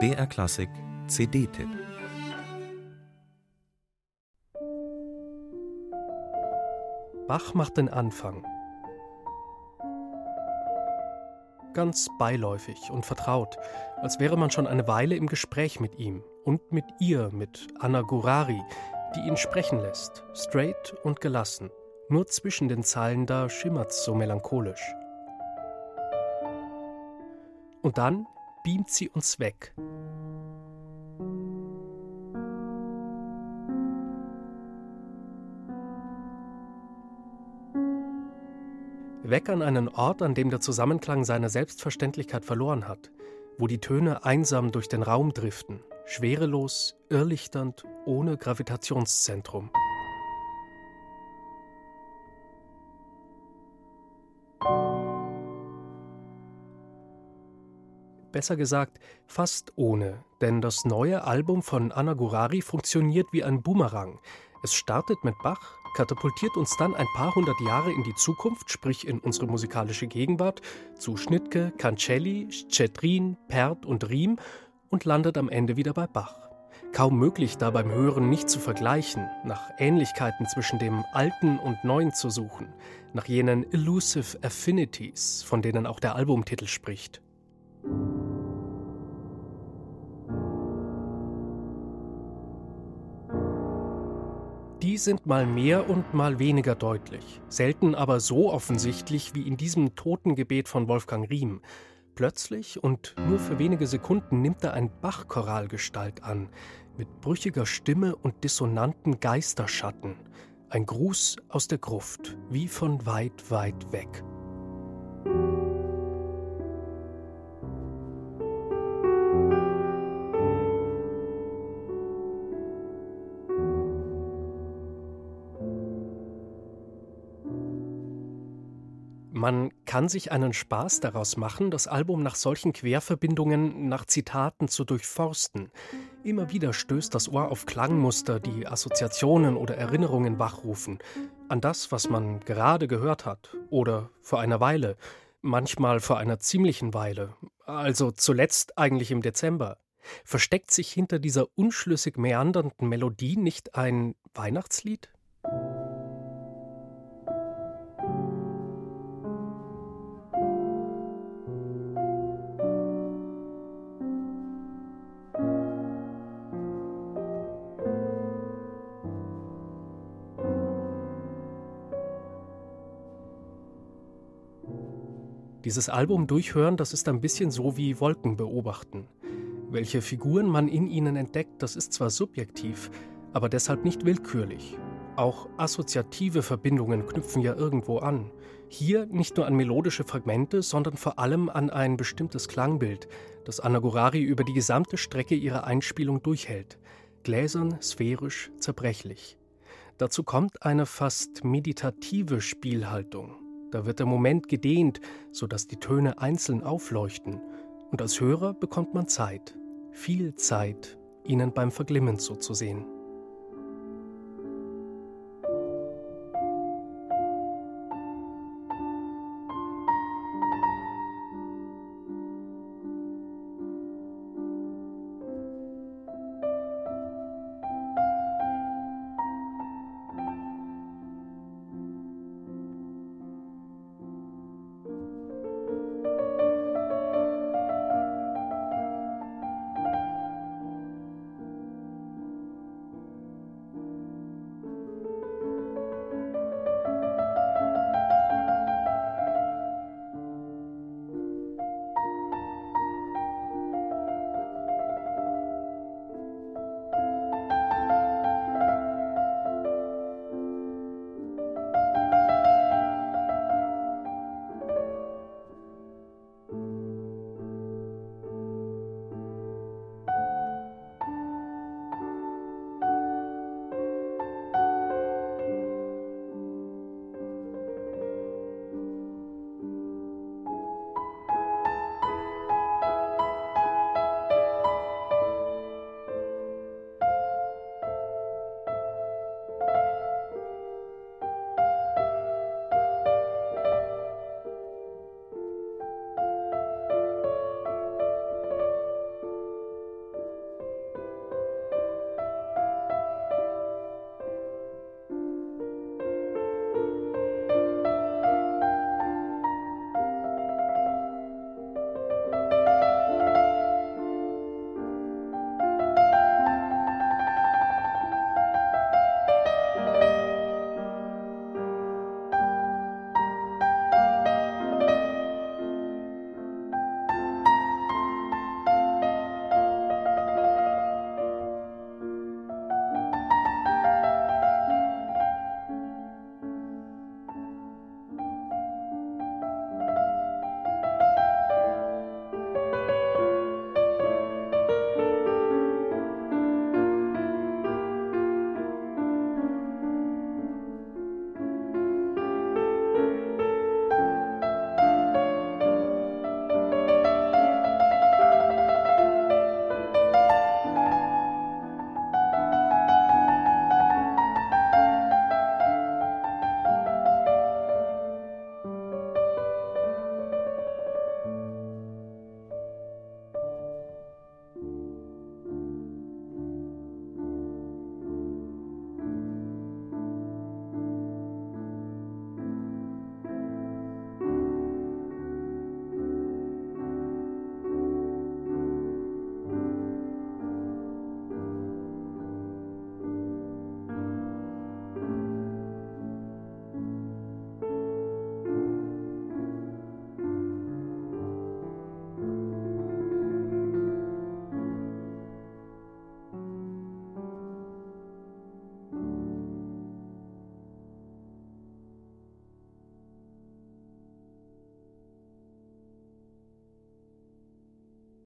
BR Klassik CD-Tipp Bach macht den Anfang. Ganz beiläufig und vertraut, als wäre man schon eine Weile im Gespräch mit ihm und mit ihr, mit Anna Gurari, die ihn sprechen lässt, straight und gelassen. Nur zwischen den Zeilen da schimmert's so melancholisch. Und dann beamt sie uns weg. Weg an einen Ort, an dem der Zusammenklang seine Selbstverständlichkeit verloren hat, wo die Töne einsam durch den Raum driften, schwerelos, irrlichternd, ohne Gravitationszentrum. Besser gesagt, fast ohne, denn das neue Album von Anna Gurari funktioniert wie ein Boomerang. Es startet mit Bach, katapultiert uns dann ein paar hundert Jahre in die Zukunft, sprich in unsere musikalische Gegenwart, zu Schnittke, Cancelli, Scetrin, Perth und Riem und landet am Ende wieder bei Bach. Kaum möglich, da beim Hören nicht zu vergleichen, nach Ähnlichkeiten zwischen dem Alten und Neuen zu suchen, nach jenen elusive affinities, von denen auch der Albumtitel spricht. Die sind mal mehr und mal weniger deutlich, selten aber so offensichtlich wie in diesem Totengebet von Wolfgang Riem. Plötzlich und nur für wenige Sekunden nimmt er ein Bachchoral Gestalt an, mit brüchiger Stimme und dissonanten Geisterschatten. Ein Gruß aus der Gruft, wie von weit, weit weg. Man kann sich einen Spaß daraus machen, das Album nach solchen Querverbindungen, nach Zitaten zu durchforsten. Immer wieder stößt das Ohr auf Klangmuster, die Assoziationen oder Erinnerungen wachrufen. An das, was man gerade gehört hat oder vor einer Weile, manchmal vor einer ziemlichen Weile, also zuletzt eigentlich im Dezember. Versteckt sich hinter dieser unschlüssig meandernden Melodie nicht ein Weihnachtslied? Dieses Album durchhören, das ist ein bisschen so wie Wolken beobachten. Welche Figuren man in ihnen entdeckt, das ist zwar subjektiv, aber deshalb nicht willkürlich. Auch assoziative Verbindungen knüpfen ja irgendwo an. Hier nicht nur an melodische Fragmente, sondern vor allem an ein bestimmtes Klangbild, das Anagorari über die gesamte Strecke ihrer Einspielung durchhält. Gläsern, sphärisch, zerbrechlich. Dazu kommt eine fast meditative Spielhaltung. Da wird der Moment gedehnt, sodass die Töne einzeln aufleuchten. Und als Hörer bekommt man Zeit, viel Zeit, ihnen beim Verglimmen zuzusehen.